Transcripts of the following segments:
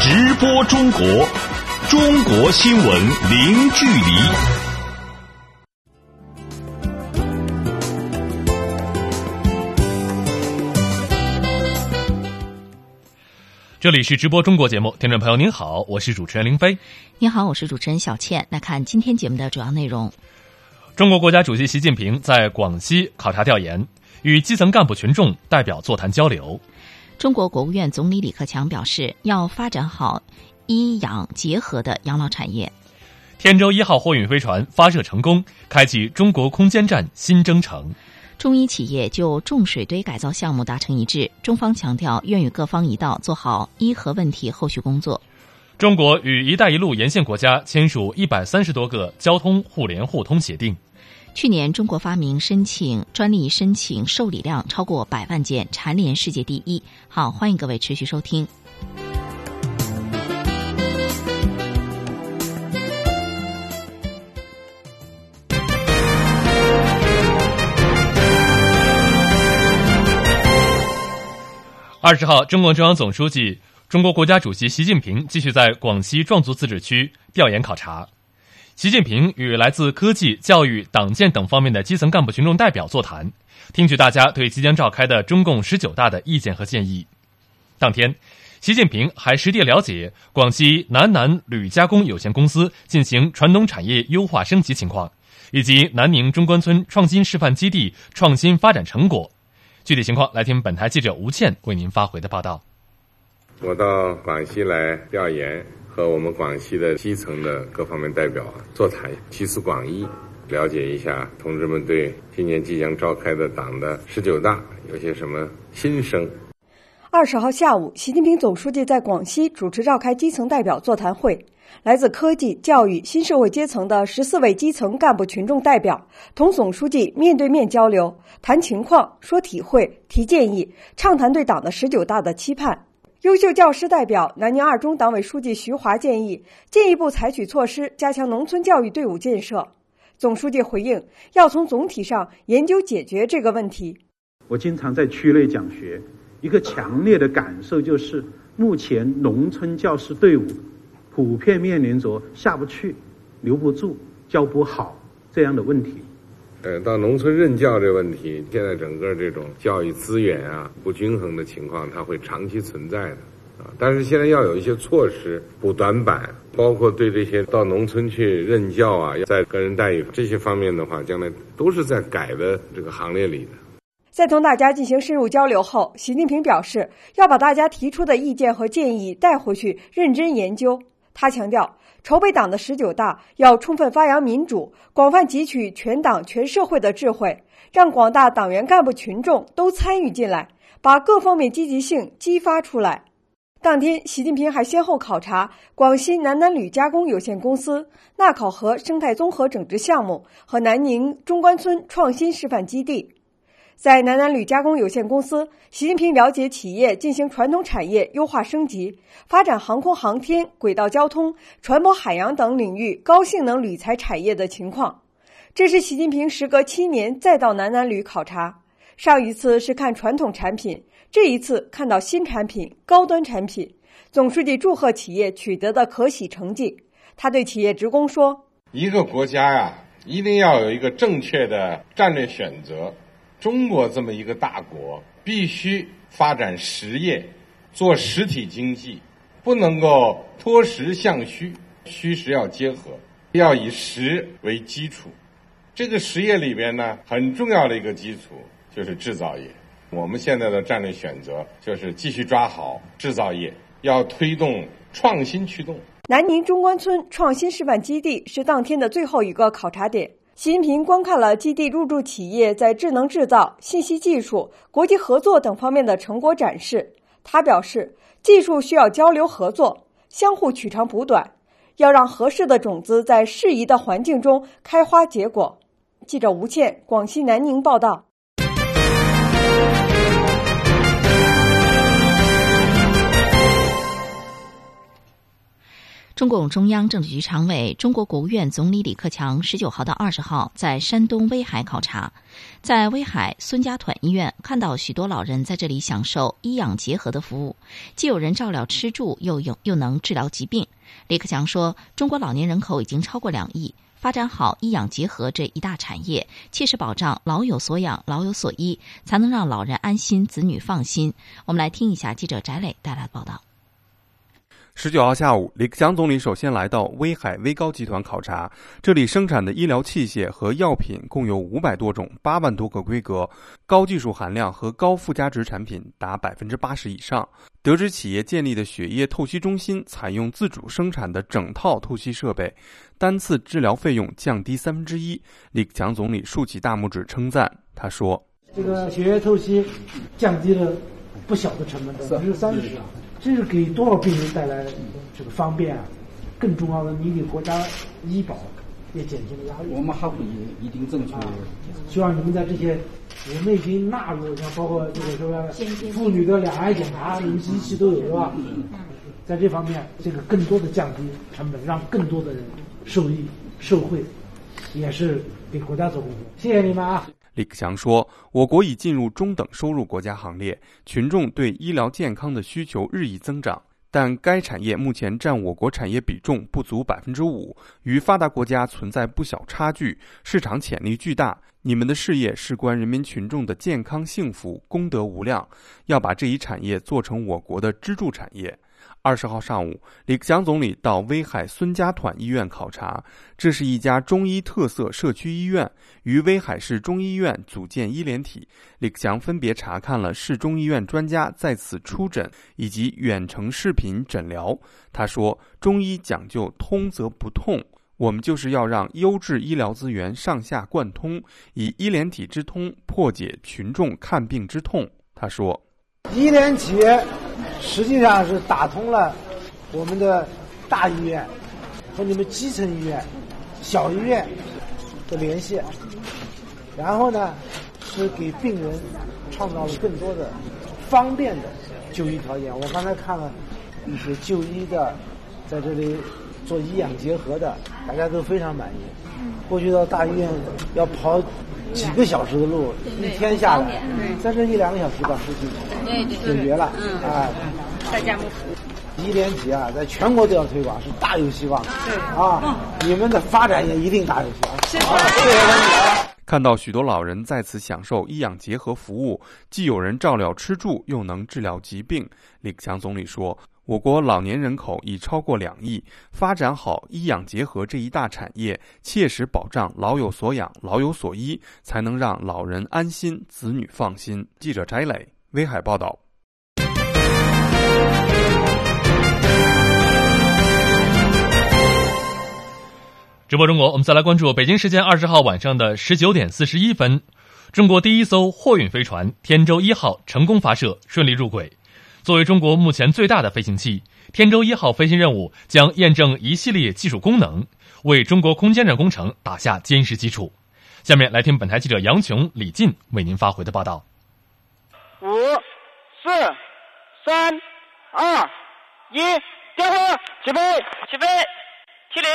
直播中国，中国新闻零距离。这里是直播中国节目，听众朋友您好，我是主持人林飞。您好，我是主持人小倩。来看今天节目的主要内容。中国国家主席习近平在广西考察调研，与基层干部群众代表座谈交流。中国国务院总理李克强表示，要发展好医养结合的养老产业。天舟一号货运飞船发射成功，开启中国空间站新征程。中医企业就重水堆改造项目达成一致，中方强调愿与各方一道做好医核问题后续工作。中国与“一带一路”沿线国家签署一百三十多个交通互联互通协定。去年，中国发明申请专利申请受理量超过百万件，蝉联世界第一。好，欢迎各位持续收听。二十号，中共中央总书记、中国国家主席习近平继续在广西壮族自治区调研考察。习近平与来自科技、教育、党建等方面的基层干部群众代表座谈，听取大家对即将召开的中共十九大的意见和建议。当天，习近平还实地了解广西南南铝加工有限公司进行传统产业优化升级情况，以及南宁中关村创新示范基地创新发展成果。具体情况，来听本台记者吴倩为您发回的报道。我到广西来调研，和我们广西的基层的各方面代表座谈，集思广益，了解一下同志们对今年即将召开的党的十九大有些什么心声。二十号下午，习近平总书记在广西主持召开基层代表座谈会。来自科技、教育、新社会阶层的十四位基层干部群众代表同总书记面对面交流，谈情况、说体会、提建议，畅谈对党的十九大的期盼。优秀教师代表南宁二中党委书记徐华建议进一步采取措施加强农村教育队伍建设。总书记回应，要从总体上研究解决这个问题。我经常在区内讲学，一个强烈的感受就是，目前农村教师队伍。普遍面临着下不去、留不住、教不好这样的问题。呃，到农村任教这问题，现在整个这种教育资源啊不均衡的情况，它会长期存在的啊。但是现在要有一些措施补短板，包括对这些到农村去任教啊，在个人待遇这些方面的话，将来都是在改的这个行列里的。在同大家进行深入交流后，习近平表示要把大家提出的意见和建议带回去认真研究。他强调，筹备党的十九大要充分发扬民主，广泛汲取全党全社会的智慧，让广大党员干部群众都参与进来，把各方面积极性激发出来。当天，习近平还先后考察广西南南铝加工有限公司钠考核生态综合整治项目和南宁中关村创新示范基地。在南南铝加工有限公司，习近平了解企业进行传统产业优化升级、发展航空航天、轨道交通、船舶海洋等领域高性能铝材产业的情况。这是习近平时隔七年再到南南铝考察，上一次是看传统产品，这一次看到新产品、高端产品。总书记祝贺企业取得的可喜成绩，他对企业职工说：“一个国家呀，一定要有一个正确的战略选择。”中国这么一个大国，必须发展实业，做实体经济，不能够脱实向虚，虚实要结合，要以实为基础。这个实业里边呢，很重要的一个基础就是制造业。我们现在的战略选择就是继续抓好制造业，要推动创新驱动。南宁中关村创新示范基地是当天的最后一个考察点。习近平观看了基地入驻企业在智能制造、信息技术、国际合作等方面的成果展示。他表示，技术需要交流合作，相互取长补短，要让合适的种子在适宜的环境中开花结果。记者吴倩，广西南宁报道。中共中央政治局常委、中国国务院总理李克强十九号到二十号在山东威海考察，在威海孙家团医院看到许多老人在这里享受医养结合的服务，既有人照料吃住，又有又能治疗疾病。李克强说：“中国老年人口已经超过两亿，发展好医养结合这一大产业，切实保障老有所养、老有所依，才能让老人安心、子女放心。”我们来听一下记者翟磊带来的报道。十九号下午，李克强总理首先来到威海威高集团考察，这里生产的医疗器械和药品共有五百多种、八万多个规格，高技术含量和高附加值产品达百分之八十以上。得知企业建立的血液透析中心采用自主生产的整套透析设备，单次治疗费用降低三分之一。李克强总理竖起大拇指称赞，他说：“这个血液透析降低了不小的成本，百分之三十啊。”这是给多少病人带来这个方便啊？更重要的，你给国家医保也减轻了压力。我们还会一定正确。希望你们在这些我们已经纳入，像包括这个什么妇女的两癌检查，你们机器都有是吧？在这方面，这个更多的降低成本，让更多的人受益受惠，也是给国家做贡献。谢谢你们啊！李克强说：“我国已进入中等收入国家行列，群众对医疗健康的需求日益增长，但该产业目前占我国产业比重不足百分之五，与发达国家存在不小差距，市场潜力巨大。你们的事业事关人民群众的健康幸福，功德无量，要把这一产业做成我国的支柱产业。”二十号上午，李克强总理到威海孙家团医院考察。这是一家中医特色社区医院，与威海市中医院组建医联体。李克强分别查看了市中医院专家在此出诊以及远程视频诊疗。他说：“中医讲究通则不痛，我们就是要让优质医疗资源上下贯通，以医联体之通破解群众看病之痛。”他说：“医联体。”实际上是打通了我们的大医院和你们基层医院、小医院的联系，然后呢，是给病人创造了更多的方便的就医条件。我刚才看了一些就医的，在这里做医养结合的，大家都非常满意。过去到大医院要跑几个小时的路，一天下来，在这一两个小时把事情解决了，啊，大家服医联体啊，在全国都要推广，是大有希望。对啊，你们的发展也一定大有希望。谢谢。看到许多老人在此享受医养结合服务，既有人照料吃住，又能治疗疾病。李克强总理说。我国老年人口已超过两亿，发展好医养结合这一大产业，切实保障老有所养、老有所依，才能让老人安心、子女放心。记者翟磊，威海报道。直播中国，我们再来关注北京时间二十号晚上的十九点四十一分，中国第一艘货运飞船“天舟一号”成功发射，顺利入轨。作为中国目前最大的飞行器，天舟一号飞行任务将验证一系列技术功能，为中国空间站工程打下坚实基础。下面来听本台记者杨琼、李进为您发回的报道。五、四、三、二、一，点火，起飞，起飞，起飞。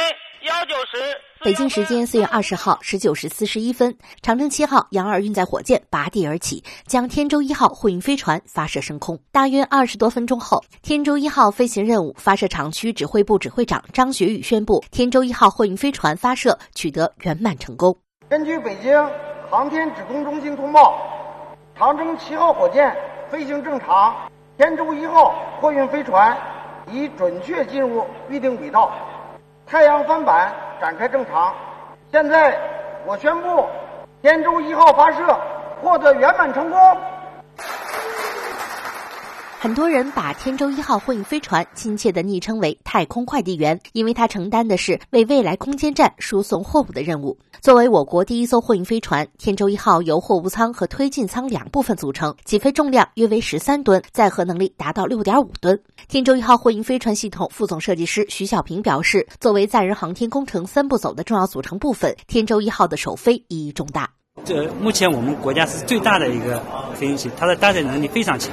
幺九十，北京时间四月二十号十九时四十一分，长征七号杨二运载火箭拔地而起，将天舟一号货运飞船发射升空。大约二十多分钟后，天舟一号飞行任务发射场区指挥部指挥长张学宇宣布，天舟一号货运飞船发射取得圆满成功。根据北京航天指控中心通报，长征七号火箭飞行正常，天舟一号货运飞船已准确进入预定轨道。太阳帆板展开正常，现在我宣布，天舟一号发射获得圆满成功。很多人把天舟一号货运飞船亲切地昵称为“太空快递员”，因为它承担的是为未来空间站输送货物的任务。作为我国第一艘货运飞船，天舟一号由货物舱和推进舱两部分组成，起飞重量约为十三吨，载荷能力达到六点五吨。天舟一号货运飞船系统副总设计师徐小平表示：“作为载人航天工程三步走的重要组成部分，天舟一号的首飞意义重大。这目前我们国家是最大的一个飞行器，它的搭载能力非常强。”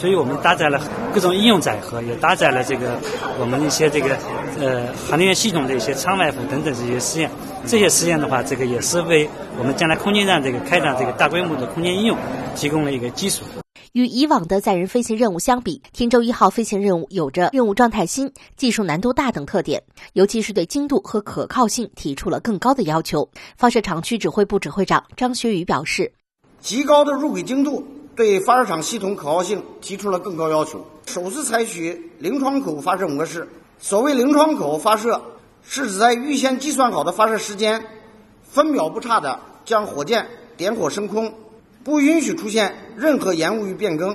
所以我们搭载了各种应用载荷，也搭载了这个我们一些这个呃航天员系统的一些舱外服等等这些实验。这些实验的话，这个也是为我们将来空间站这个开展这个大规模的空间应用提供了一个基础。与以往的载人飞行任务相比，天舟一号飞行任务有着任务状态新、技术难度大等特点，尤其是对精度和可靠性提出了更高的要求。发射场区指挥部指挥长张学宇表示：“极高的入轨精度对发射场系统可靠性提出了更高要求。首次采取零窗口发射模式，所谓零窗口发射，是指在预先计算好的发射时间，分秒不差的将火箭点火升空。”不允许出现任何延误与变更。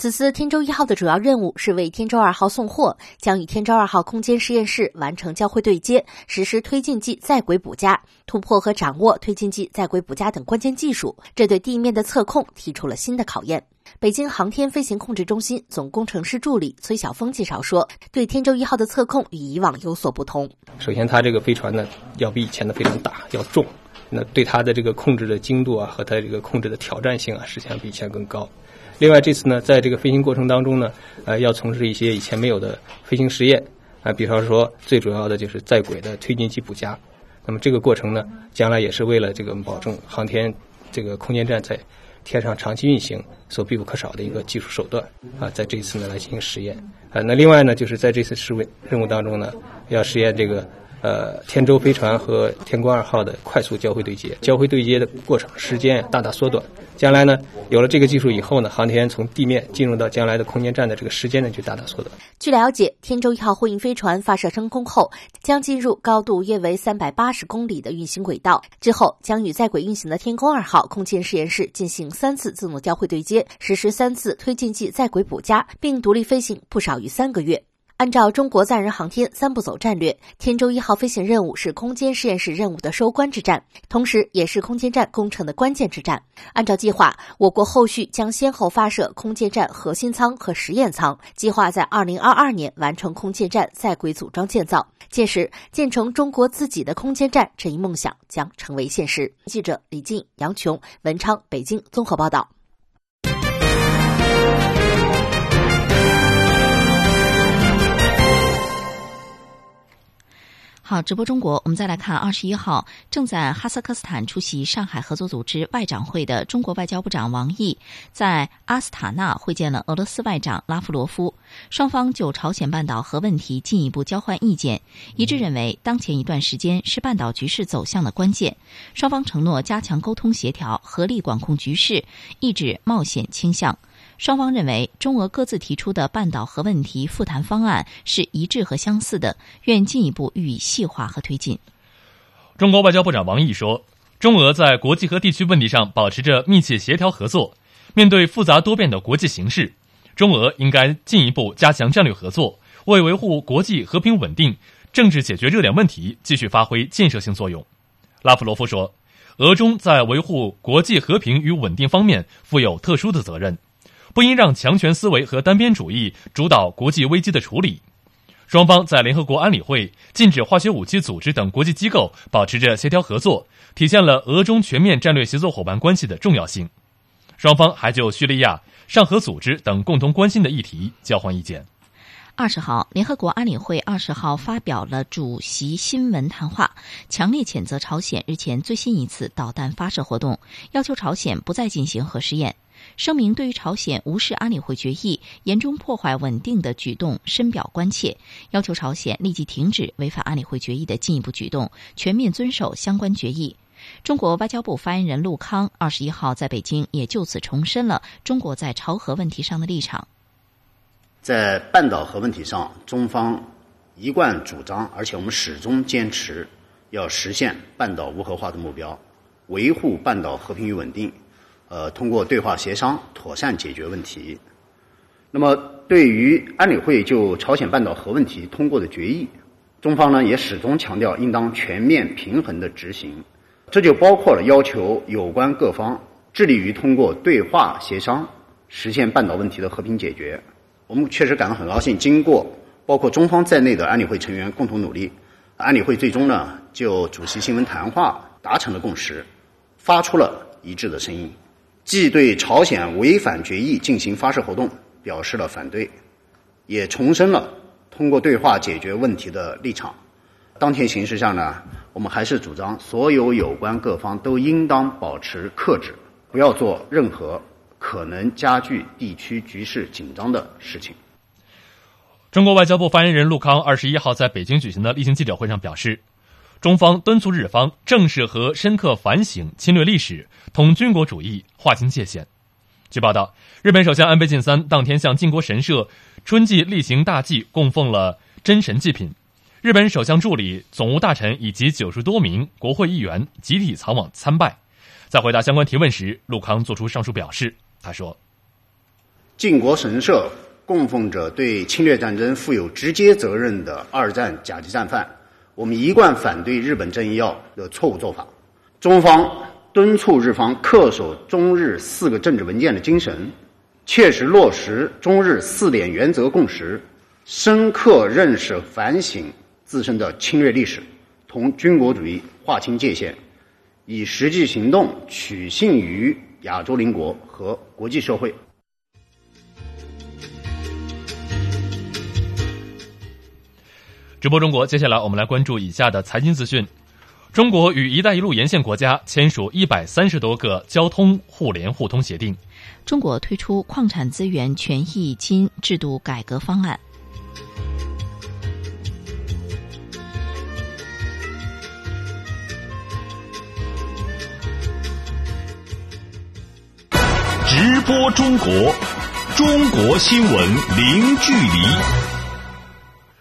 此次天舟一号的主要任务是为天舟二号送货，将与天舟二号空间实验室完成交会对接，实施推进剂在轨补加，突破和掌握推进剂在轨补加等关键技术。这对地面的测控提出了新的考验。北京航天飞行控制中心总工程师助理崔晓峰介绍说，对天舟一号的测控与以往有所不同。首先，它这个飞船呢，要比以前的非常大，要重。那对它的这个控制的精度啊，和它这个控制的挑战性啊，实际上比以前更高。另外，这次呢，在这个飞行过程当中呢，呃，要从事一些以前没有的飞行实验啊，比方说，最主要的就是在轨的推进剂补加。那么这个过程呢，将来也是为了这个保证航天这个空间站在天上长期运行所必不可少的一个技术手段啊，在这一次呢来进行实验啊。那另外呢，就是在这次试问任务当中呢，要实验这个。呃，天舟飞船和天宫二号的快速交会对接，交会对接的过程时间大大缩短。将来呢，有了这个技术以后呢，航天从地面进入到将来的空间站的这个时间呢，就大大缩短。据了解，天舟一号货运飞船发射升空后，将进入高度约为三百八十公里的运行轨道，之后将与在轨运行的天宫二号空间实验室进行三次自动交会对接，实施三次推进剂在轨补加，并独立飞行不少于三个月。按照中国载人航天三步走战略，天舟一号飞行任务是空间实验室任务的收官之战，同时也是空间站工程的关键之战。按照计划，我国后续将先后发射空间站核心舱和实验舱，计划在二零二二年完成空间站在轨组装建造。届时，建成中国自己的空间站这一梦想将成为现实。记者李静、杨琼、文昌，北京综合报道。好，直播中国，我们再来看二十一号正在哈萨克斯坦出席上海合作组织外长会的中国外交部长王毅，在阿斯塔纳会见了俄罗斯外长拉夫罗夫，双方就朝鲜半岛核问题进一步交换意见，一致认为当前一段时间是半岛局势走向的关键，双方承诺加强沟通协调，合力管控局势，抑制冒险倾向。双方认为，中俄各自提出的半岛核问题复谈方案是一致和相似的，愿进一步予以细化和推进。中国外交部长王毅说：“中俄在国际和地区问题上保持着密切协调合作。面对复杂多变的国际形势，中俄应该进一步加强战略合作，为维护国际和平稳定、政治解决热点问题继续发挥建设性作用。”拉夫罗夫说：“俄中在维护国际和平与稳定方面负有特殊的责任。”不应让强权思维和单边主义主导国际危机的处理。双方在联合国安理会、禁止化学武器组织等国际机构保持着协调合作，体现了俄中全面战略协作伙伴关系的重要性。双方还就叙利亚、上合组织等共同关心的议题交换意见。二十号，联合国安理会二十号发表了主席新闻谈话，强烈谴责朝鲜日前最新一次导弹发射活动，要求朝鲜不再进行核试验。声明对于朝鲜无视安理会决议、严重破坏稳定的举动深表关切，要求朝鲜立即停止违反安理会决议的进一步举动，全面遵守相关决议。中国外交部发言人陆康二十一号在北京也就此重申了中国在朝核问题上的立场。在半岛核问题上，中方一贯主张，而且我们始终坚持，要实现半岛无核化的目标，维护半岛和平与稳定。呃，通过对话协商妥善解决问题。那么，对于安理会就朝鲜半岛核问题通过的决议，中方呢也始终强调应当全面平衡的执行。这就包括了要求有关各方致力于通过对话协商实现半岛问题的和平解决。我们确实感到很高兴，经过包括中方在内的安理会成员共同努力，安理会最终呢就主席新闻谈话达成了共识，发出了一致的声音。既对朝鲜违反决议进行发射活动表示了反对，也重申了通过对话解决问题的立场。当前形势下呢，我们还是主张所有有关各方都应当保持克制，不要做任何可能加剧地区局势紧张的事情。中国外交部发言人陆康二十一号在北京举行的例行记者会上表示，中方敦促日方正视和深刻反省侵略历史，同军国主义划清界限。据报道，日本首相安倍晋三当天向靖国神社春季例行大祭供奉了真神祭品，日本首相助理、总务大臣以及九十多名国会议员集体前往参拜。在回答相关提问时，陆康作出上述表示。他说：“靖国神社。”供奉着对侵略战争负有直接责任的二战甲级战犯，我们一贯反对日本政要的错误做法。中方敦促日方恪守中日四个政治文件的精神，切实落实中日四点原则共识，深刻认识反省自身的侵略历史，同军国主义划清界限，以实际行动取信于亚洲邻国和国际社会。直播中国，接下来我们来关注以下的财经资讯：中国与“一带一路”沿线国家签署一百三十多个交通互联互通协定；中国推出矿产资源权益金制度改革方案；播中国，中国新闻零距离。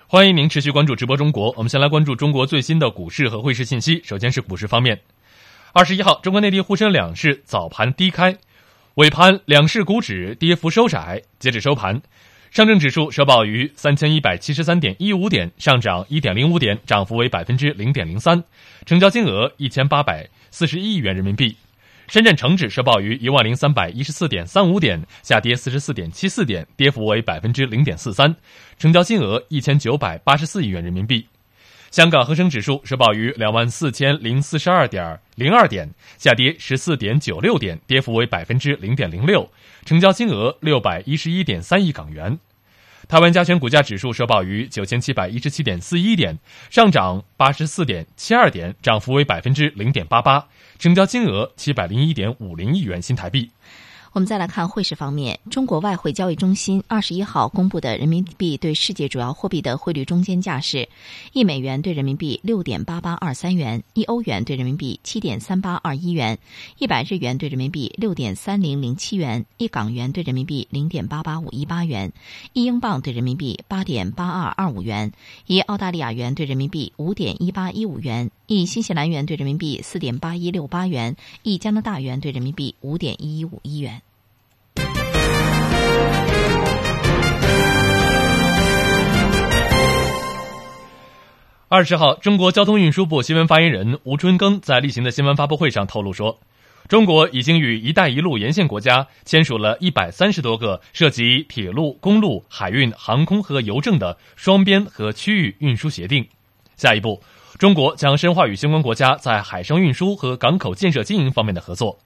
欢迎您持续关注直播中国。我们先来关注中国最新的股市和汇市信息。首先是股市方面，二十一号，中国内地沪深两市早盘低开，尾盘两市股指跌幅收窄。截止收盘，上证指数收报于三千一百七十三点一五点，上涨一点零五点，涨幅为百分之零点零三，成交金额一千八百四十一亿元人民币。深圳成指收报于一万零三百一十四点三五点，下跌四十四点七四点，跌幅为百分之零点四三，成交金额一千九百八十四亿元人民币。香港恒生指数收报于两万四千零四十二点零二点，下跌十四点九六点，跌幅为百分之零点零六，成交金额六百一十一点三亿港元。台湾加权股价指数收报于九千七百一十七点四一点，上涨八十四点七二点，涨幅为百分之零点八八。成交金额七百零一点五零亿元新台币。我们再来看汇市方面，中国外汇交易中心二十一号公布的人民币对世界主要货币的汇率中间价是：一美元对人民币六点八八二三元，一欧元对人民币七点三八二一元，一百日元对人民币六点三零零七元，一港元对人民币零点八八五一八元，一英镑对人民币八点八二二五元，一澳大利亚元对人民币五点一八一五元，一新西兰元对人民币四点八一六八元，一加拿大元对人民币五点一一五一元。二十号，中国交通运输部新闻发言人吴春耕在例行的新闻发布会上透露说，中国已经与“一带一路”沿线国家签署了一百三十多个涉及铁路、公路、海运、航空和邮政的双边和区域运输协定。下一步，中国将深化与相关国家在海上运输和港口建设经营方面的合作。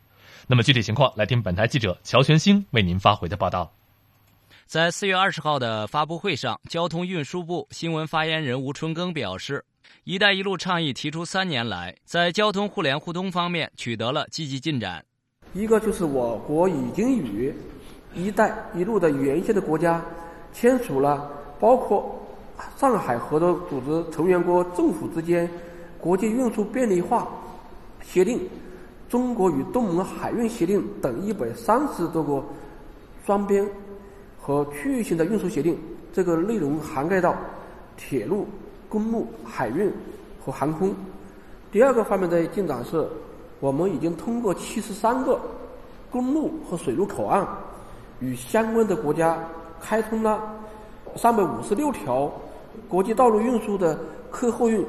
那么具体情况，来听本台记者乔全兴为您发回的报道。在四月二十号的发布会上，交通运输部新闻发言人吴春耕表示，“一带一路”倡议提出三年来，在交通互联互通方面取得了积极进展。一个就是我国已经与“一带一路”的沿线的国家签署了包括上海合作组织成员国政府之间国际运输便利化协定。中国与东盟海运协定等一百三十多个双边和区域性的运输协定，这个内容涵盖到铁路、公路、海运和航空。第二个方面的进展是，我们已经通过七十三个公路和水路口岸，与相关的国家开通了三百五十六条国际道路运输的客货运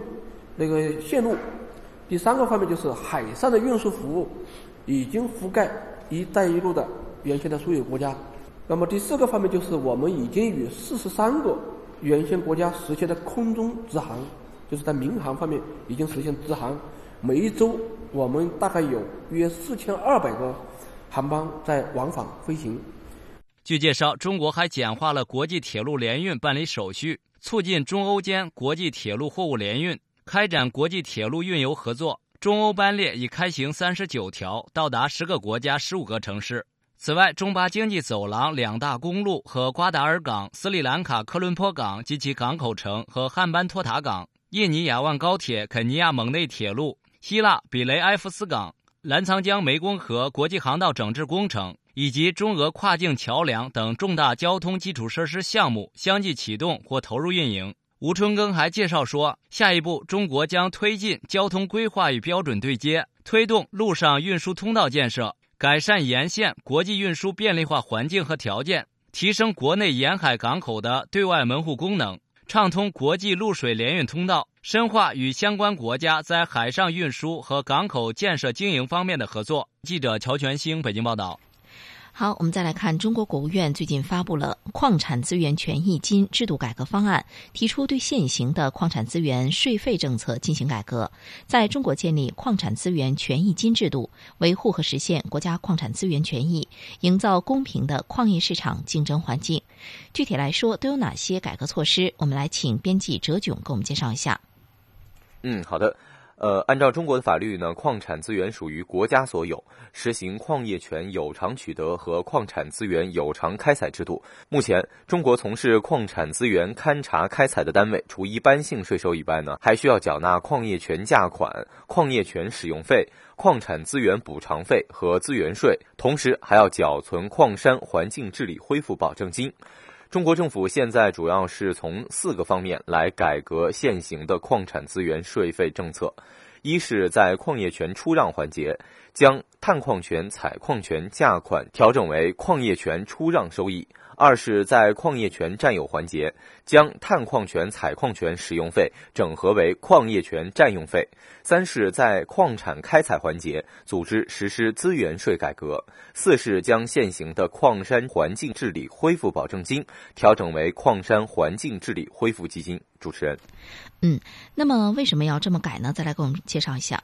那个线路。第三个方面就是海上的运输服务已经覆盖“一带一路”的原先的所有国家。那么第四个方面就是我们已经与四十三个原先国家实现的空中直航，就是在民航方面已经实现直航。每一周我们大概有约四千二百个航班在往返飞行。据介绍，中国还简化了国际铁路联运办理手续，促进中欧间国际铁路货物联运，开展国际铁路运油合作。中欧班列已开行三十九条，到达十个国家、十五个城市。此外，中巴经济走廊两大公路和瓜达尔港、斯里兰卡科伦坡港及其港口城和汉班托塔港、印尼雅万高铁、肯尼亚蒙内铁路、希腊比雷埃夫斯港、澜沧江湄公河国际航道整治工程以及中俄跨境桥梁等重大交通基础设施项目相继启动或投入运营。吴春耕还介绍说，下一步中国将推进交通规划与标准对接，推动陆上运输通道建设。改善沿线国际运输便利化环境和条件，提升国内沿海港口的对外门户功能，畅通国际陆水联运通道，深化与相关国家在海上运输和港口建设经营方面的合作。记者乔全兴北京报道。好，我们再来看，中国国务院最近发布了矿产资源权益金制度改革方案，提出对现行的矿产资源税费政策进行改革，在中国建立矿产资源权益金制度，维护和实现国家矿产资源权益，营造公平的矿业市场竞争环境。具体来说，都有哪些改革措施？我们来请编辑哲炯给我们介绍一下。嗯，好的。呃，按照中国的法律呢，矿产资源属于国家所有，实行矿业权有偿取得和矿产资源有偿开采制度。目前，中国从事矿产资源勘查开采的单位，除一般性税收以外呢，还需要缴纳矿业权价款、矿业权使用费、矿产资源补偿费和资源税，同时还要缴存矿山环境治理恢复保证金。中国政府现在主要是从四个方面来改革现行的矿产资源税费政策：一是，在矿业权出让环节，将探矿权、采矿权价款调整为矿业权出让收益。二是，在矿业权占有环节，将探矿权、采矿权使用费整合为矿业权占用费；三是，在矿产开采环节，组织实施资源税改革；四是，将现行的矿山环境治理恢复保证金调整为矿山环境治理恢复基金。主持人，嗯，那么为什么要这么改呢？再来给我们介绍一下。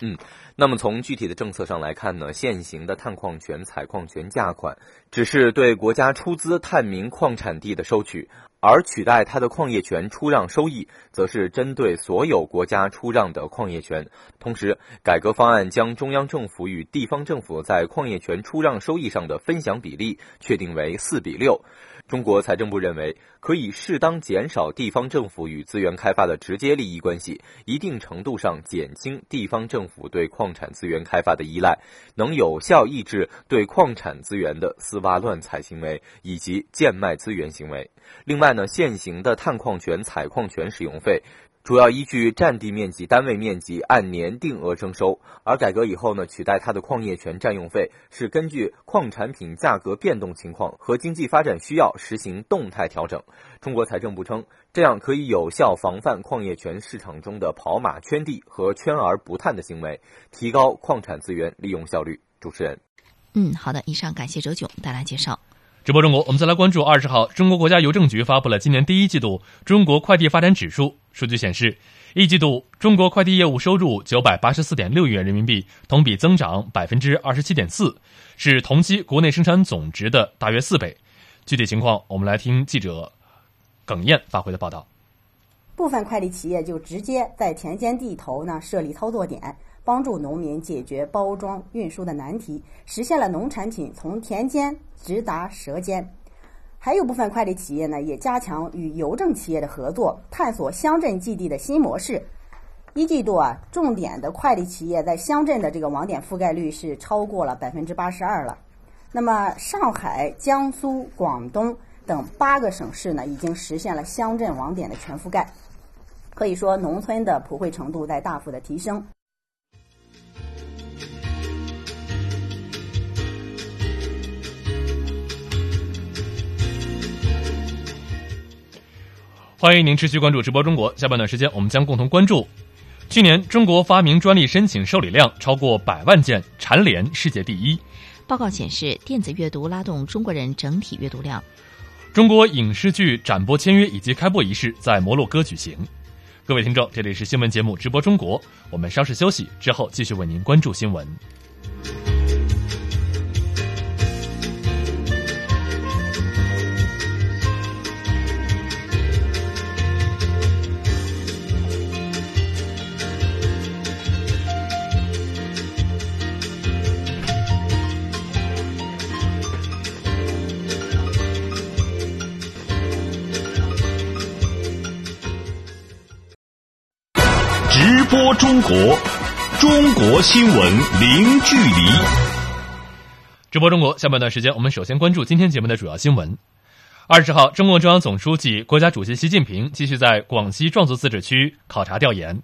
嗯，那么从具体的政策上来看呢，现行的探矿权、采矿权价款只是对国家出资探明矿产地的收取，而取代它的矿业权出让收益，则是针对所有国家出让的矿业权。同时，改革方案将中央政府与地方政府在矿业权出让收益上的分享比例确定为四比六。中国财政部认为，可以适当减少地方政府与资源开发的直接利益关系，一定程度上减轻地方政府对矿产资源开发的依赖，能有效抑制对矿产资源的私挖乱采行为以及贱卖资源行为。另外呢，现行的探矿权、采矿权使用费。主要依据占地面积单位面积按年定额征收，而改革以后呢，取代它的矿业权占用费是根据矿产品价格变动情况和经济发展需要实行动态调整。中国财政部称，这样可以有效防范矿业权市场中的跑马圈地和圈而不探的行为，提高矿产资源利用效率。主持人，嗯，好的，以上感谢周炯带来介绍。直播中国，我们再来关注二十号，中国国家邮政局发布了今年第一季度中国快递发展指数。数据显示，一季度中国快递业务收入九百八十四点六亿元人民币，同比增长百分之二十七点四，是同期国内生产总值的大约四倍。具体情况，我们来听记者耿燕发回的报道。部分快递企业就直接在田间地头呢设立操作点。帮助农民解决包装运输的难题，实现了农产品从田间直达舌尖。还有部分快递企业呢，也加强与邮政企业的合作，探索乡镇寄递的新模式。一季度啊，重点的快递企业在乡镇的这个网点覆盖率是超过了百分之八十二了。那么，上海、江苏、广东等八个省市呢，已经实现了乡镇网点的全覆盖。可以说，农村的普惠程度在大幅的提升。欢迎您持续关注直播中国。下半段时间，我们将共同关注：去年中国发明专利申请受理量超过百万件，蝉联世界第一。报告显示，电子阅读拉动中国人整体阅读量。中国影视剧展播签约以及开播仪式在摩洛哥举行。各位听众，这里是新闻节目直播中国，我们稍事休息之后继续为您关注新闻。播中国，中国新闻零距离。直播中国，下半段时间，我们首先关注今天节目的主要新闻。二十号，中共中央总书记、国家主席习近平继续在广西壮族自治区考察调研。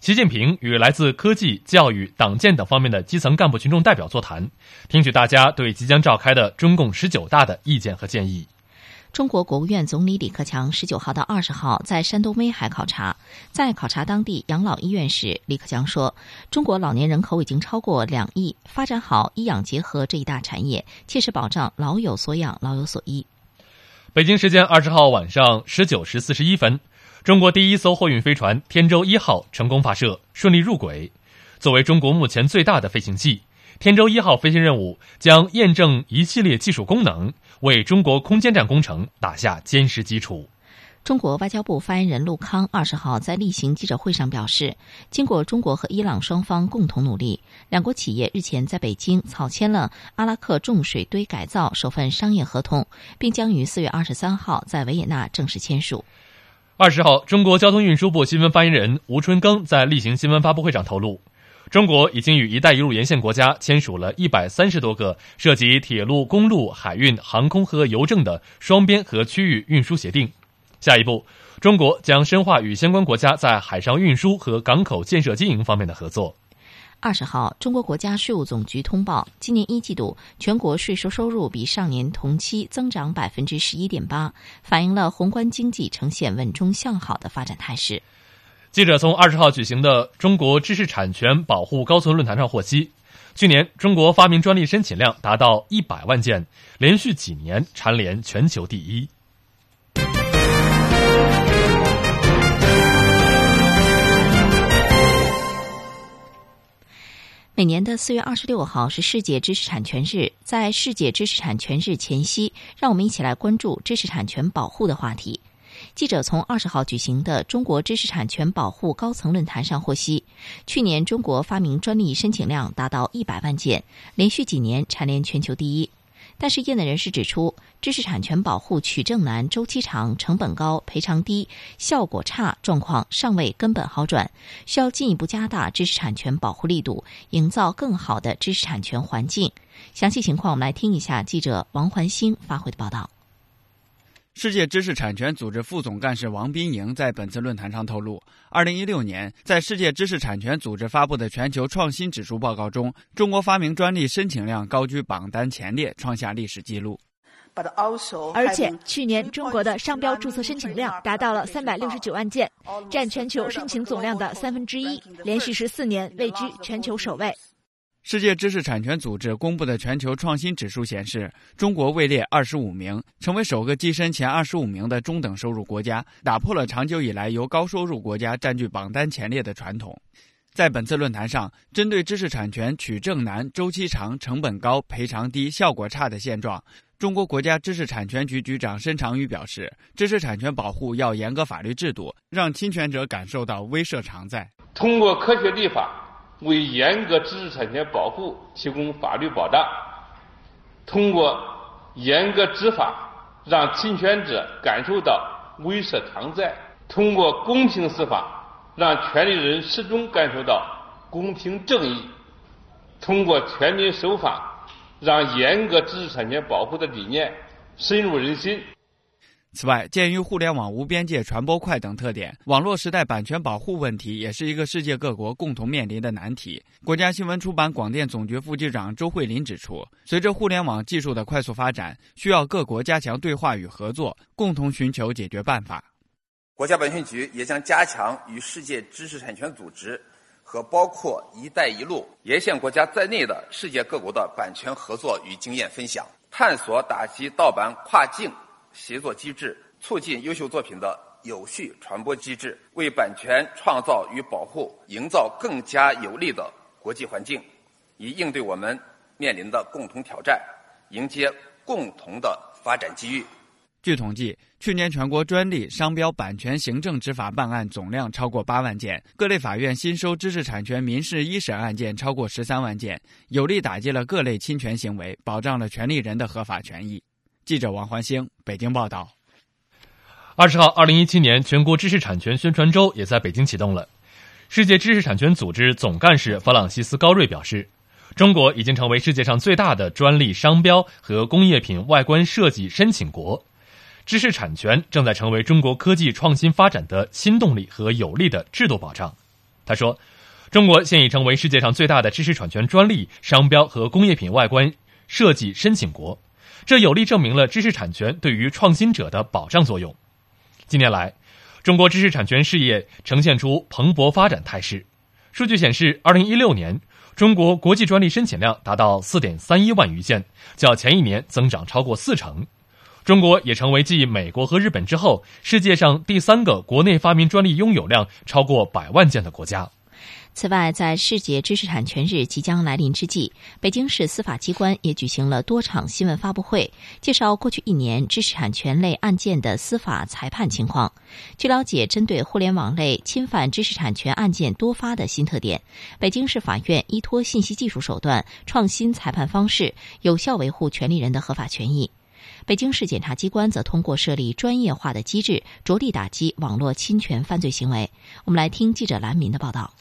习近平与来自科技、教育、党建等方面的基层干部群众代表座谈，听取大家对即将召开的中共十九大的意见和建议。中国国务院总理李克强十九号到二十号在山东威海考察，在考察当地养老医院时，李克强说：“中国老年人口已经超过两亿，发展好医养结合这一大产业，切实保障老有所养、老有所依。”北京时间二十号晚上十九时四十一分，中国第一艘货运飞船“天舟一号”成功发射，顺利入轨。作为中国目前最大的飞行器。天舟一号飞行任务将验证一系列技术功能，为中国空间站工程打下坚实基础。中国外交部发言人陆康二十号在例行记者会上表示，经过中国和伊朗双方共同努力，两国企业日前在北京草签了阿拉克重水堆改造首份商业合同，并将于四月二十三号在维也纳正式签署。二十号，中国交通运输部新闻发言人吴春耕在例行新闻发布会上透露。中国已经与“一带一路”沿线国家签署了一百三十多个涉及铁路、公路、海运、航空和邮政的双边和区域运输协定。下一步，中国将深化与相关国家在海上运输和港口建设经营方面的合作。二十号，中国国家税务总局通报，今年一季度全国税收收入比上年同期增长百分之十一点八，反映了宏观经济呈现稳中向好的发展态势。记者从二十号举行的中国知识产权保护高层论坛上获悉，去年中国发明专利申请量达到一百万件，连续几年蝉联全球第一。每年的四月二十六号是世界知识产权日，在世界知识产权日前夕，让我们一起来关注知识产权保护的话题。记者从二十号举行的中国知识产权保护高层论坛上获悉，去年中国发明专利申请量达到一百万件，连续几年蝉联全球第一。但是，业内人士指出，知识产权保护取证难、周期长、成本高、赔偿低、效果差状况尚未根本好转，需要进一步加大知识产权保护力度，营造更好的知识产权环境。详细情况，我们来听一下记者王环星发回的报道。世界知识产权组织副总干事王斌莹在本次论坛上透露，二零一六年在世界知识产权组织发布的全球创新指数报告中，中国发明专利申请量高居榜单前列，创下历史记录。而且，去年中国的商标注册申请量达到了三百六十九万件，占全球申请总量的三分之一，连续十四年位居全球首位。世界知识产权组织公布的全球创新指数显示，中国位列二十五名，成为首个跻身前二十五名的中等收入国家，打破了长久以来由高收入国家占据榜单前列的传统。在本次论坛上，针对知识产权取证难、周期长、成本高、赔偿低、效果差的现状，中国国家知识产权局局长申长宇表示，知识产权保护要严格法律制度，让侵权者感受到威慑常在。通过科学立法。为严格知识产权保护提供法律保障，通过严格执法，让侵权者感受到威慑常在；通过公平司法，让权利人始终感受到公平正义；通过全民守法，让严格知识产权保护的理念深入人心。此外，鉴于互联网无边界、传播快等特点，网络时代版权保护问题也是一个世界各国共同面临的难题。国家新闻出版广电总局副局长周慧林指出，随着互联网技术的快速发展，需要各国加强对话与合作，共同寻求解决办法。国家版权局也将加强与世界知识产权组织和包括“一带一路”沿线国家在内的世界各国的版权合作与经验分享，探索打击盗版跨境。协作机制，促进优秀作品的有序传播机制，为版权创造与保护营造更加有利的国际环境，以应对我们面临的共同挑战，迎接共同的发展机遇。据统计，去年全国专利、商标、版权行政执法办案总量超过八万件，各类法院新收知识产权民事一审案件超过十三万件，有力打击了各类侵权行为，保障了权利人的合法权益。记者王环星北京报道。二十号，二零一七年全国知识产权宣传周也在北京启动了。世界知识产权组织总干事弗朗西斯·高瑞表示，中国已经成为世界上最大的专利商标和工业品外观设计申请国，知识产权正在成为中国科技创新发展的新动力和有力的制度保障。他说，中国现已成为世界上最大的知识产权专利、商标和工业品外观设计申请国，这有力证明了知识产权对于创新者的保障作用。近年来，中国知识产权事业呈现出蓬勃发展态势。数据显示，二零一六年中国国际专利申请量达到四点三一万余件，较前一年增长超过四成。中国也成为继美国和日本之后，世界上第三个国内发明专利拥有量超过百万件的国家。此外，在世界知识产权日即将来临之际，北京市司法机关也举行了多场新闻发布会，介绍过去一年知识产权类案件的司法裁判情况。据了解，针对互联网类侵犯知识产权案件多发的新特点，北京市法院依托信息技术手段，创新裁判方式，有效维护权利人的合法权益。北京市检察机关则通过设立专业化的机制，着力打击网络侵权犯罪行为。我们来听记者蓝民的报道。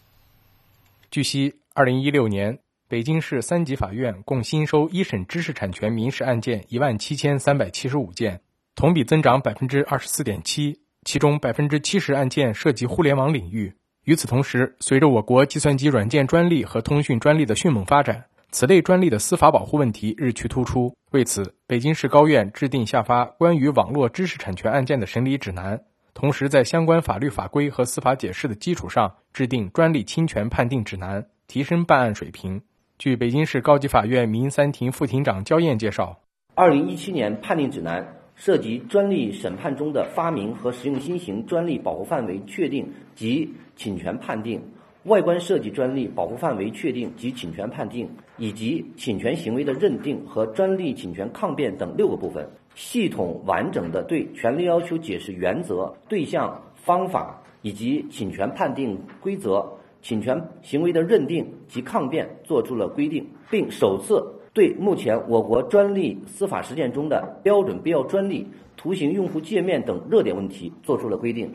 据悉，二零一六年，北京市三级法院共新收一审知识产权民事案件一万七千三百七十五件，同比增长百分之二十四点七。其中百分之七十案件涉及互联网领域。与此同时，随着我国计算机软件专利和通讯专利的迅猛发展，此类专利的司法保护问题日趋突出。为此，北京市高院制定下发关于网络知识产权案件的审理指南。同时，在相关法律法规和司法解释的基础上，制定专利侵权判定指南，提升办案水平。据北京市高级法院民三庭副庭长焦燕介绍，二零一七年判定指南涉及专利审判中的发明和实用新型专利保护范围确定及侵权判定、外观设计专利保护范围确定及侵权判定，以及侵权行为的认定和专利侵权抗辩等六个部分。系统完整的对权利要求解释原则、对象、方法以及侵权判定规则、侵权行为的认定及抗辩作出了规定，并首次对目前我国专利司法实践中的标准必要专利、图形用户界面等热点问题作出了规定。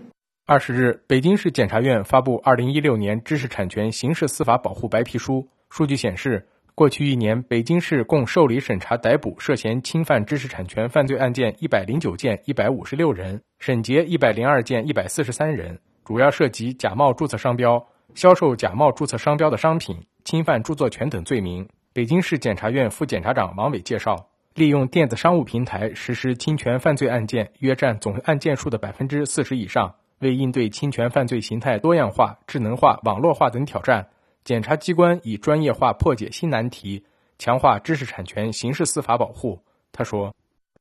二十日，北京市检察院发布《二零一六年知识产权刑事司法保护白皮书》，数据显示。过去一年，北京市共受理审查逮捕涉嫌侵犯知识产权犯罪案件一百零九件，一百五十六人，审结一百零二件，一百四十三人，主要涉及假冒注册商标、销售假冒注册商标的商品、侵犯著作权等罪名。北京市检察院副检察长王伟介绍，利用电子商务平台实施侵权犯罪案件约占总案件数的百分之四十以上。为应对侵权犯罪形态多样化、智能化、网络化等挑战。检察机关以专业化破解新难题，强化知识产权刑事司法保护。他说：“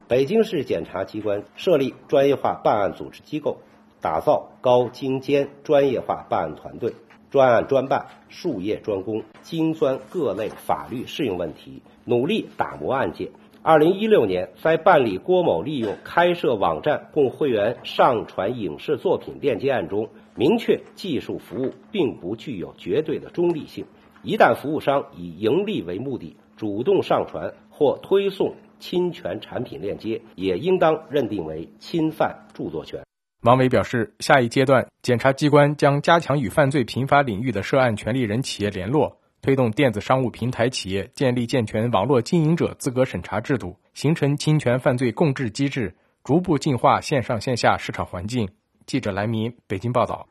北京市检察机关设立专业化办案组织机构，打造高精尖专业化办案团队，专案专办、术业专攻，精钻各类法律适用问题，努力打磨案件。二零一六年，在办理郭某利用开设网站供会员上传影视作品链接案中。”明确技术服务并不具有绝对的中立性，一旦服务商以盈利为目的，主动上传或推送侵权产品链接，也应当认定为侵犯著作权。王伟表示，下一阶段，检察机关将加强与犯罪频发领域的涉案权利人企业联络，推动电子商务平台企业建立健全网络经营者资格审查制度，形成侵权犯罪共治机制，逐步净化线上线下市场环境。记者来民北京报道。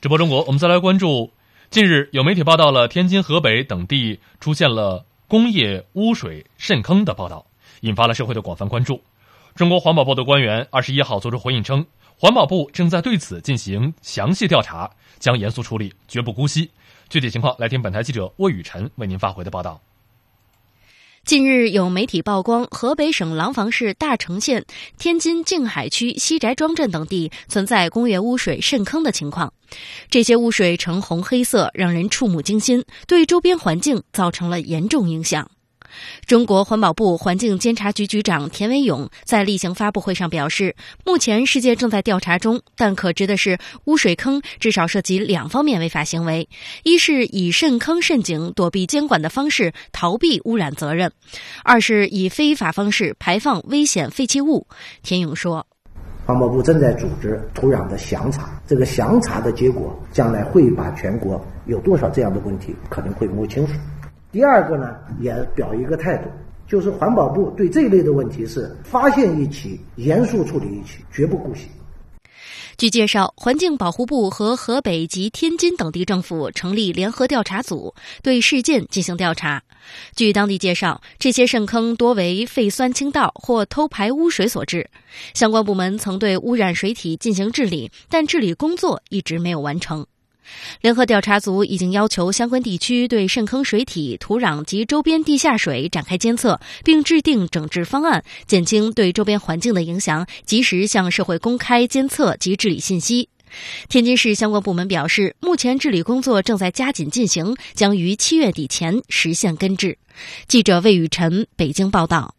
直播中国，我们再来关注。近日有媒体报道了天津、河北等地出现了工业污水渗坑的报道，引发了社会的广泛关注。中国环保部的官员二十一号作出回应称，环保部正在对此进行详细调查，将严肃处理，绝不姑息。具体情况，来听本台记者魏雨辰为您发回的报道。近日有媒体曝光，河北省廊坊市大城县、天津静海区西宅庄镇等地存在工业污水渗坑的情况。这些污水呈红黑色，让人触目惊心，对周边环境造成了严重影响。中国环保部环境监察局局长田维勇在例行发布会上表示，目前世界正在调查中，但可知的是，污水坑至少涉及两方面违法行为：一是以渗坑渗井躲避监管的方式逃避污染责任；二是以非法方式排放危险废弃物。田勇说。环保部正在组织土壤的详查，这个详查的结果将来会把全国有多少这样的问题可能会摸清楚。第二个呢，也表一个态度，就是环保部对这一类的问题是发现一起严肃处理一起，绝不姑息。据介绍，环境保护部和河北及天津等地政府成立联合调查组，对事件进行调查。据当地介绍，这些渗坑多为废酸倾倒或偷排污水所致。相关部门曾对污染水体进行治理，但治理工作一直没有完成。联合调查组已经要求相关地区对渗坑水体、土壤及周边地下水展开监测，并制定整治方案，减轻对周边环境的影响，及时向社会公开监测及治理信息。天津市相关部门表示，目前治理工作正在加紧进行，将于七月底前实现根治。记者魏雨晨北京报道。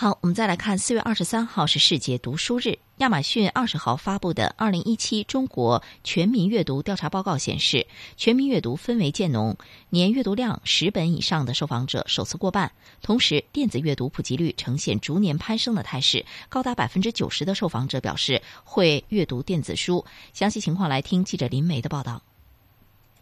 好，我们再来看四月二十三号是世界读书日。亚马逊二十号发布的二零一七中国全民阅读调查报告显示，全民阅读氛围渐浓，年阅读量十本以上的受访者首次过半。同时，电子阅读普及率呈现逐年攀升的态势，高达百分之九十的受访者表示会阅读电子书。详细情况来听记者林梅的报道。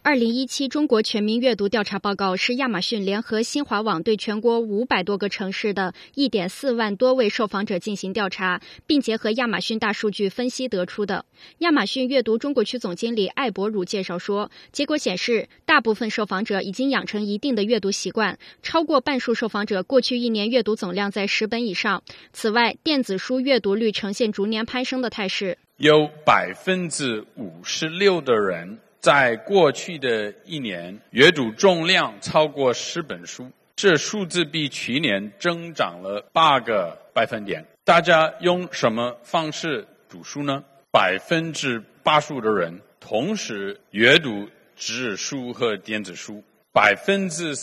二零一七中国全民阅读调查报告是亚马逊联合新华网对全国五百多个城市的一点四万多位受访者进行调查，并结合亚马逊大数据分析得出的。亚马逊阅读中国区总经理艾博儒介绍说，结果显示，大部分受访者已经养成一定的阅读习惯，超过半数受访者过去一年阅读总量在十本以上。此外，电子书阅读率呈现逐年攀升的态势，有百分之五十六的人。在过去的一年，阅读重量超过十本书，这数字比去年增长了八个百分点。大家用什么方式读书呢？百分之八十五的人同时阅读纸书和电子书，百分之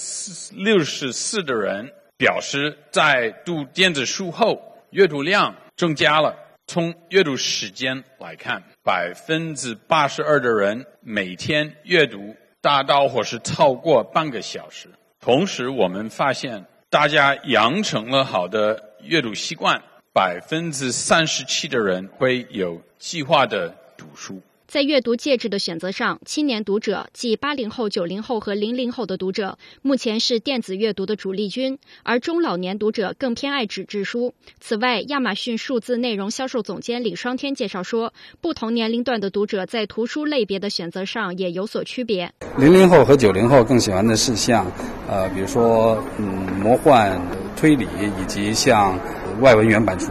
六十四的人表示在读电子书后，阅读量增加了。从阅读时间来看，百分之八十二的人每天阅读达到或是超过半个小时。同时，我们发现大家养成了好的阅读习惯，百分之三十七的人会有计划的读书。在阅读介质的选择上，青年读者即八零后、九零后和零零后的读者，目前是电子阅读的主力军，而中老年读者更偏爱纸质书。此外，亚马逊数字内容销售总监李双天介绍说，不同年龄段的读者在图书类别的选择上也有所区别。零零后和九零后更喜欢的是像，呃，比如说，嗯，魔幻、推理以及像外文原版书。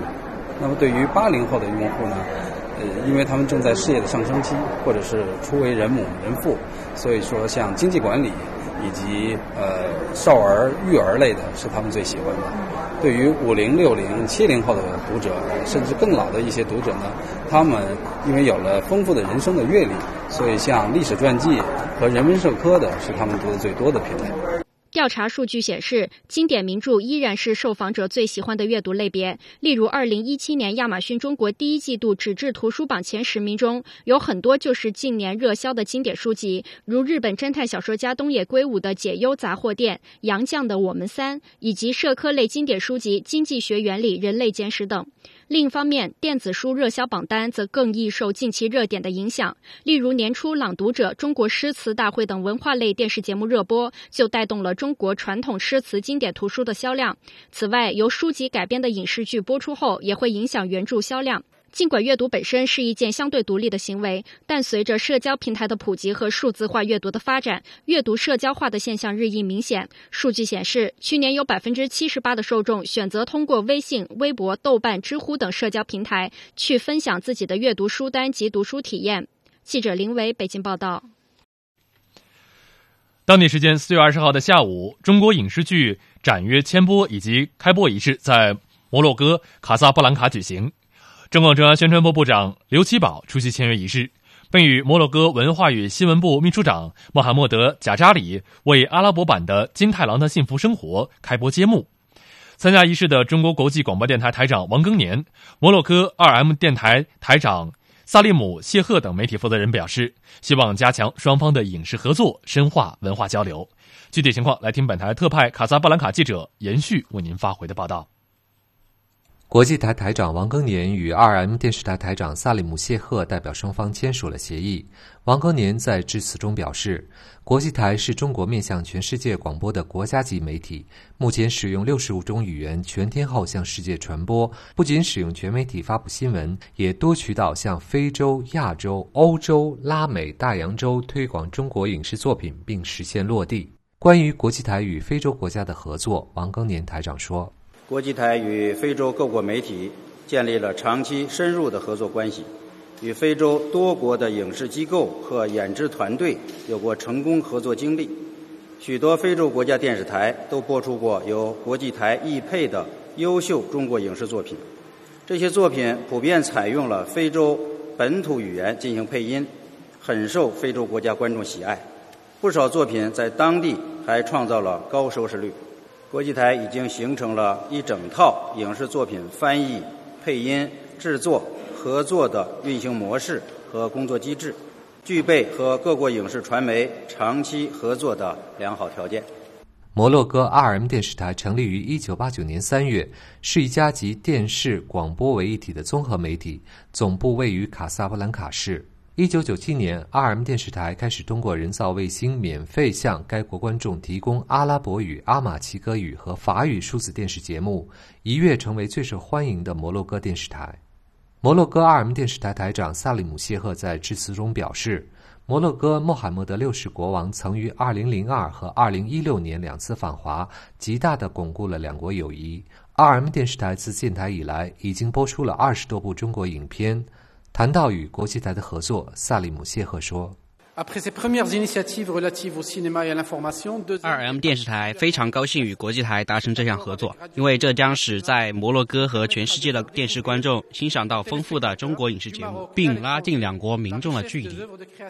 那么，对于八零后的用户呢？因为他们正在事业的上升期，或者是初为人母人父，所以说像经济管理以及呃少儿育儿类的是他们最喜欢的。对于五零、六零、七零后的读者，甚至更老的一些读者呢，他们因为有了丰富的人生的阅历，所以像历史传记和人文社科的是他们读的最多的品类。调查数据显示，经典名著依然是受访者最喜欢的阅读类别。例如，二零一七年亚马逊中国第一季度纸质图书榜前十名中，有很多就是近年热销的经典书籍，如日本侦探小说家东野圭吾的《解忧杂货店》、杨绛的《我们三》，以及社科类经典书籍《经济学原理》《人类简史》等。另一方面，电子书热销榜单则更易受近期热点的影响。例如，年初《朗读者》《中国诗词大会》等文化类电视节目热播，就带动了中国传统诗词经典图书的销量。此外，由书籍改编的影视剧播出后，也会影响原著销量。尽管阅读本身是一件相对独立的行为，但随着社交平台的普及和数字化阅读的发展，阅读社交化的现象日益明显。数据显示，去年有百分之七十八的受众选择通过微信、微博、豆瓣、知乎等社交平台去分享自己的阅读书单及读书体验。记者林维北京报道。当地时间四月二十号的下午，中国影视剧展约签播以及开播仪式在摩洛哥卡萨布兰卡举行。中共中央宣传部部长刘奇葆出席签约仪式，并与摩洛哥文化与新闻部秘书长穆罕默德·贾扎里为阿拉伯版的《金太郎的幸福生活》开播揭幕。参加仪式的中国国际广播电台台长王庚年、摩洛哥 2M 电台台长萨利姆·谢赫等媒体负责人表示，希望加强双方的影视合作，深化文化交流。具体情况，来听本台特派卡萨布兰卡记者延续为您发回的报道。国际台台长王庚年与 R.M 电视台台长萨利姆谢赫代表双方签署了协议。王庚年在致辞中表示，国际台是中国面向全世界广播的国家级媒体，目前使用六十五种语言全天候向世界传播。不仅使用全媒体发布新闻，也多渠道向非洲、亚洲、欧洲、拉美、大洋洲推广中国影视作品，并实现落地。关于国际台与非洲国家的合作，王庚年台长说。国际台与非洲各国媒体建立了长期深入的合作关系，与非洲多国的影视机构和演制团队有过成功合作经历。许多非洲国家电视台都播出过由国际台译配的优秀中国影视作品。这些作品普遍采用了非洲本土语言进行配音，很受非洲国家观众喜爱。不少作品在当地还创造了高收视率。国际台已经形成了一整套影视作品翻译、配音、制作、合作的运行模式和工作机制，具备和各国影视传媒长期合作的良好条件。摩洛哥 R M 电视台成立于1989年3月，是一家集电视、广播为一体的综合媒体，总部位于卡萨布兰卡市。一九九七年，RM 电视台开始通过人造卫星免费向该国观众提供阿拉伯语、阿马奇格语和法语数字电视节目，一跃成为最受欢迎的摩洛哥电视台。摩洛哥 RM 电视台台长萨利姆谢赫在致辞中表示，摩洛哥穆罕默德六世国王曾于二零零二和二零一六年两次访华，极大地巩固了两国友谊。RM 电视台自建台以来，已经播出了二十多部中国影片。谈到与国际台的合作，萨利姆谢赫说。二 M 电视台非常高兴与国际台达成这项合作，因为这将使在摩洛哥和全世界的电视观众欣赏到丰富的中国影视节目，并拉近两国民众的距离。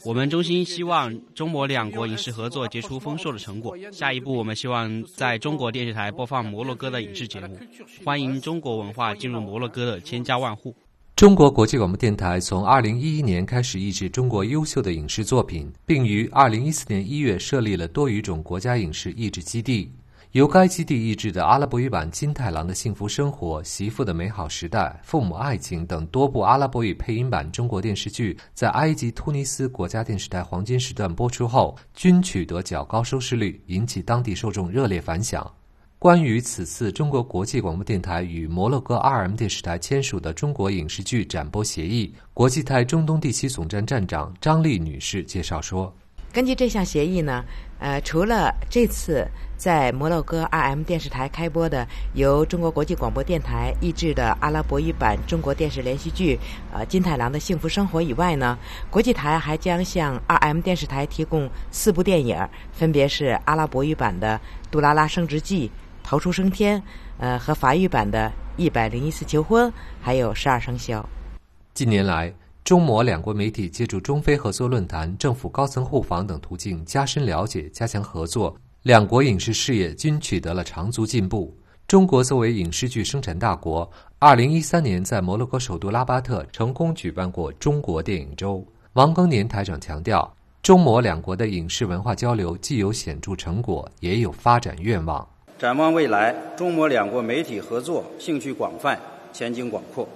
我们衷心希望中摩两国影视合作结出丰硕的成果。下一步，我们希望在中国电视台播放摩洛哥的影视节目，欢迎中国文化进入摩洛哥的千家万户。中国国际广播电台从二零一一年开始译制中国优秀的影视作品，并于二零一四年一月设立了多语种国家影视译制基地。由该基地译制的阿拉伯语版《金太郎的幸福生活》《媳妇的美好时代》《父母爱情》等多部阿拉伯语配音版中国电视剧，在埃及突尼斯国家电视台黄金时段播出后，均取得较高收视率，引起当地受众热烈反响。关于此次中国国际广播电台与摩洛哥 R M 电视台签署的中国影视剧展播协议，国际台中东地区总站站长张丽女士介绍说：“根据这项协议呢，呃，除了这次在摩洛哥 R M 电视台开播的由中国国际广播电台译制的阿拉伯语版中国电视连续剧《呃金太郎的幸福生活》以外呢，国际台还将向 R M 电视台提供四部电影，分别是阿拉伯语版的《杜拉拉升职记》。”逃出升天，呃，和法语版的《一百零一次求婚》，还有《十二生肖》。近年来，中摩两国媒体借助中非合作论坛、政府高层互访等途径加深了解、加强合作，两国影视事业均取得了长足进步。中国作为影视剧生产大国，二零一三年在摩洛哥首都拉巴特成功举办过中国电影周。王庚年台长强调，中摩两国的影视文化交流既有显著成果，也有发展愿望。展望未来，中摩两国媒体合作兴趣广泛，前景广阔。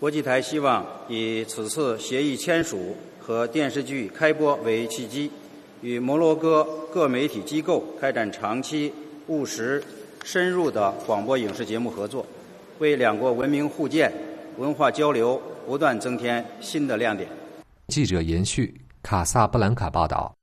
国际台希望以此次协议签署和电视剧开播为契机，与摩洛哥各媒体机构开展长期、务实、深入的广播影视节目合作，为两国文明互鉴、文化交流不断增添新的亮点。记者延续卡萨布兰卡报道。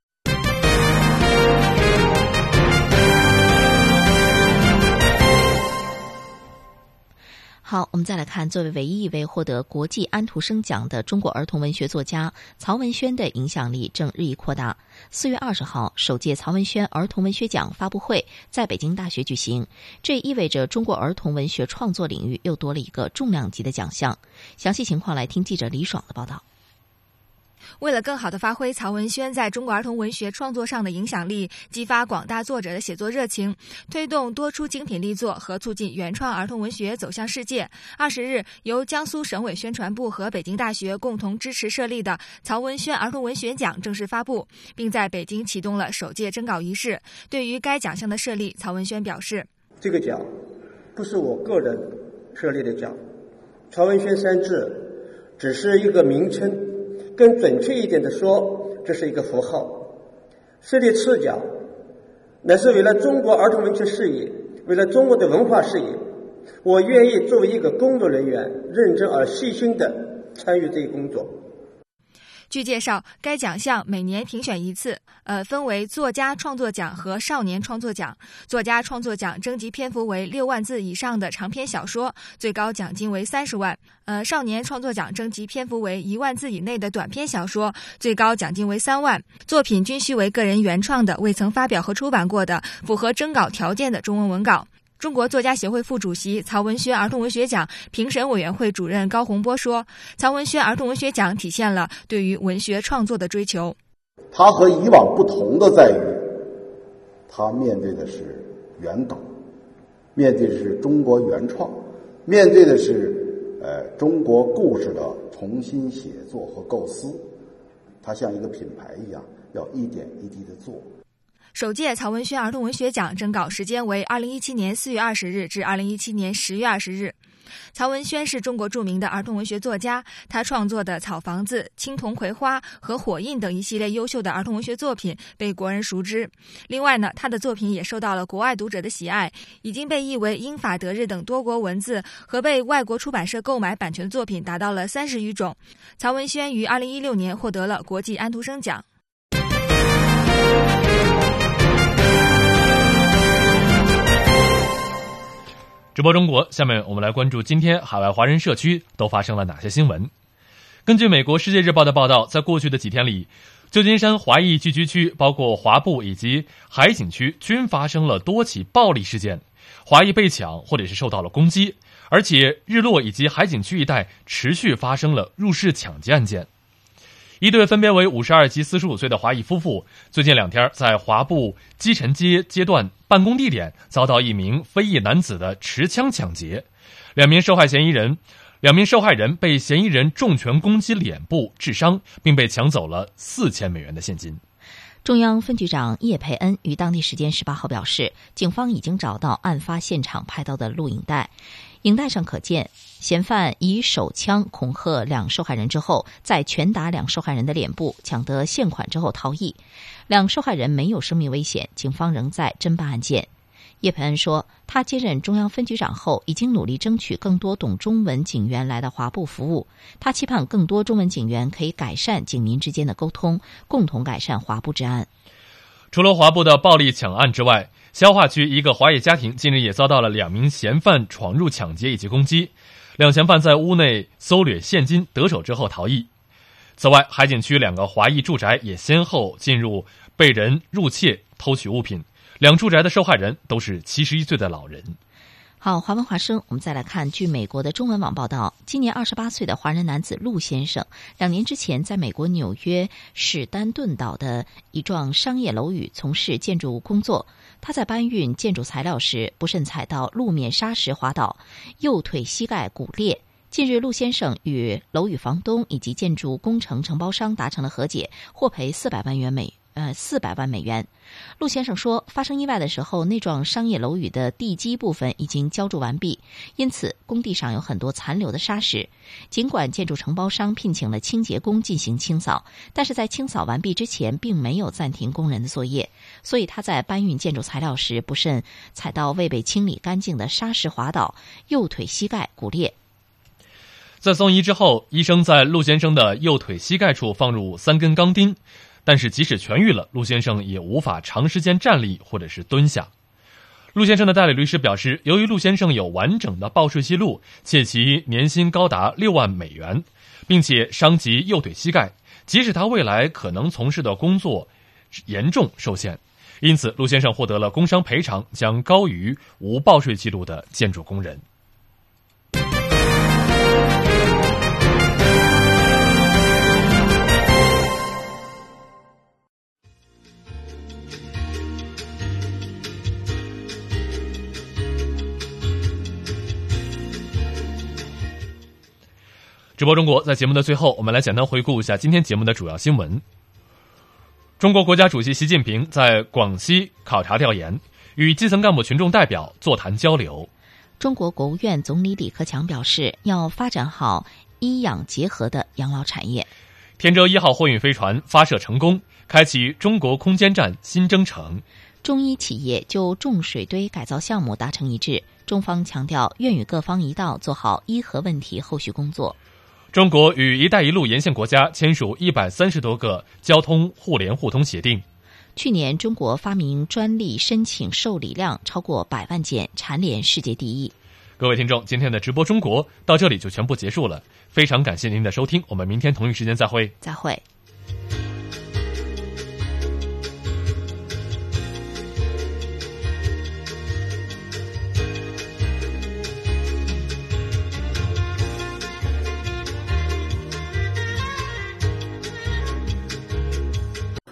好，我们再来看，作为唯一一位获得国际安徒生奖的中国儿童文学作家曹文轩的影响力正日益扩大。四月二十号，首届曹文轩儿童文学奖发布会在北京大学举行，这意味着中国儿童文学创作领域又多了一个重量级的奖项。详细情况来听记者李爽的报道。为了更好地发挥曹文轩在中国儿童文学创作上的影响力，激发广大作者的写作热情，推动多出精品力作和促进原创儿童文学走向世界，二十日，由江苏省委宣传部和北京大学共同支持设立的曹文轩儿童文学奖正式发布，并在北京启动了首届征稿仪式。对于该奖项的设立，曹文轩表示：“这个奖不是我个人设立的奖，曹文轩三字只是一个名称。”更准确一点的说，这是一个符号。设立赤脚，乃是为了中国儿童文学事业，为了中国的文化事业。我愿意作为一个工作人员，认真而细心的参与这一工作。据介绍，该奖项每年评选一次，呃，分为作家创作奖和少年创作奖。作家创作奖征集篇幅为六万字以上的长篇小说，最高奖金为三十万；呃，少年创作奖征集篇幅为一万字以内的短篇小说，最高奖金为三万。作品均需为个人原创的，未曾发表和出版过的，符合征稿条件的中文文稿。中国作家协会副主席、曹文轩儿童文学奖评审委员会主任高洪波说：“曹文轩儿童文学奖体现了对于文学创作的追求。他和以往不同的在于，他面对的是原稿，面对的是中国原创，面对的是呃中国故事的重新写作和构思。他像一个品牌一样，要一点一滴的做。”首届曹文轩儿童文学奖征稿时间为二零一七年四月二十日至二零一七年十月二十日。曹文轩是中国著名的儿童文学作家，他创作的《草房子》《青铜葵花》和《火印》等一系列优秀的儿童文学作品被国人熟知。另外呢，他的作品也受到了国外读者的喜爱，已经被译为英法德日等多国文字和被外国出版社购买版权的作品达到了三十余种。曹文轩于二零一六年获得了国际安徒生奖。直播中国，下面我们来关注今天海外华人社区都发生了哪些新闻。根据美国《世界日报》的报道，在过去的几天里，旧金山华裔聚居区，包括华埠以及海景区，均发生了多起暴力事件，华裔被抢或者是受到了攻击，而且日落以及海景区一带持续发生了入室抢劫案件。一对分别为五十二及四十五岁的华裔夫妇，最近两天在华埠基臣街街段办公地点遭到一名非裔男子的持枪抢劫，两名受害嫌疑人，两名受害人被嫌疑人重拳攻击脸部致伤，并被抢走了四千美元的现金。中央分局长叶培恩于当地时间十八号表示，警方已经找到案发现场拍到的录影带。影带上可见，嫌犯以手枪恐吓两受害人之后，再拳打两受害人的脸部，抢得现款之后逃逸。两受害人没有生命危险，警方仍在侦办案件。叶培恩说，他接任中央分局长后，已经努力争取更多懂中文警员来到华埠服务。他期盼更多中文警员可以改善警民之间的沟通，共同改善华埠治安。除了华埠的暴力抢案之外，消化区一个华裔家庭近日也遭到了两名嫌犯闯入抢劫以及攻击，两嫌犯在屋内搜掠现金得手之后逃逸。此外，海景区两个华裔住宅也先后进入被人入窃偷取物品，两住宅的受害人都是七十一岁的老人。好，华文华声，我们再来看，据美国的中文网报道，今年二十八岁的华人男子陆先生，两年之前在美国纽约史丹顿岛的一幢商业楼宇从事建筑工作。他在搬运建筑材料时，不慎踩到路面沙石滑倒，右腿膝盖骨裂。近日，陆先生与楼宇房东以及建筑工程承包商达成了和解，获赔四百万元美。呃，四百万美元。陆先生说，发生意外的时候，那幢商业楼宇的地基部分已经浇筑完毕，因此工地上有很多残留的沙石。尽管建筑承包商聘请了清洁工进行清扫，但是在清扫完毕之前，并没有暂停工人的作业，所以他在搬运建筑材料时不慎踩到未被清理干净的沙石滑倒，右腿膝盖骨裂。在送医之后，医生在陆先生的右腿膝盖处放入三根钢钉。但是，即使痊愈了，陆先生也无法长时间站立或者是蹲下。陆先生的代理律师表示，由于陆先生有完整的报税记录，且其年薪高达六万美元，并且伤及右腿膝盖，即使他未来可能从事的工作严重受限，因此陆先生获得了工伤赔偿，将高于无报税记录的建筑工人。直播中国，在节目的最后，我们来简单回顾一下今天节目的主要新闻。中国国家主席习近平在广西考察调研，与基层干部群众代表座谈交流。中国国务院总理李克强表示，要发展好医养结合的养老产业。天舟一号货运飞船发射成功，开启中国空间站新征程。中医企业就重水堆改造项目达成一致，中方强调愿与各方一道做好医核问题后续工作。中国与“一带一路”沿线国家签署一百三十多个交通互联互通协定。去年，中国发明专利申请受理量超过百万件，蝉联世界第一。各位听众，今天的直播中国到这里就全部结束了，非常感谢您的收听，我们明天同一时间再会。再会。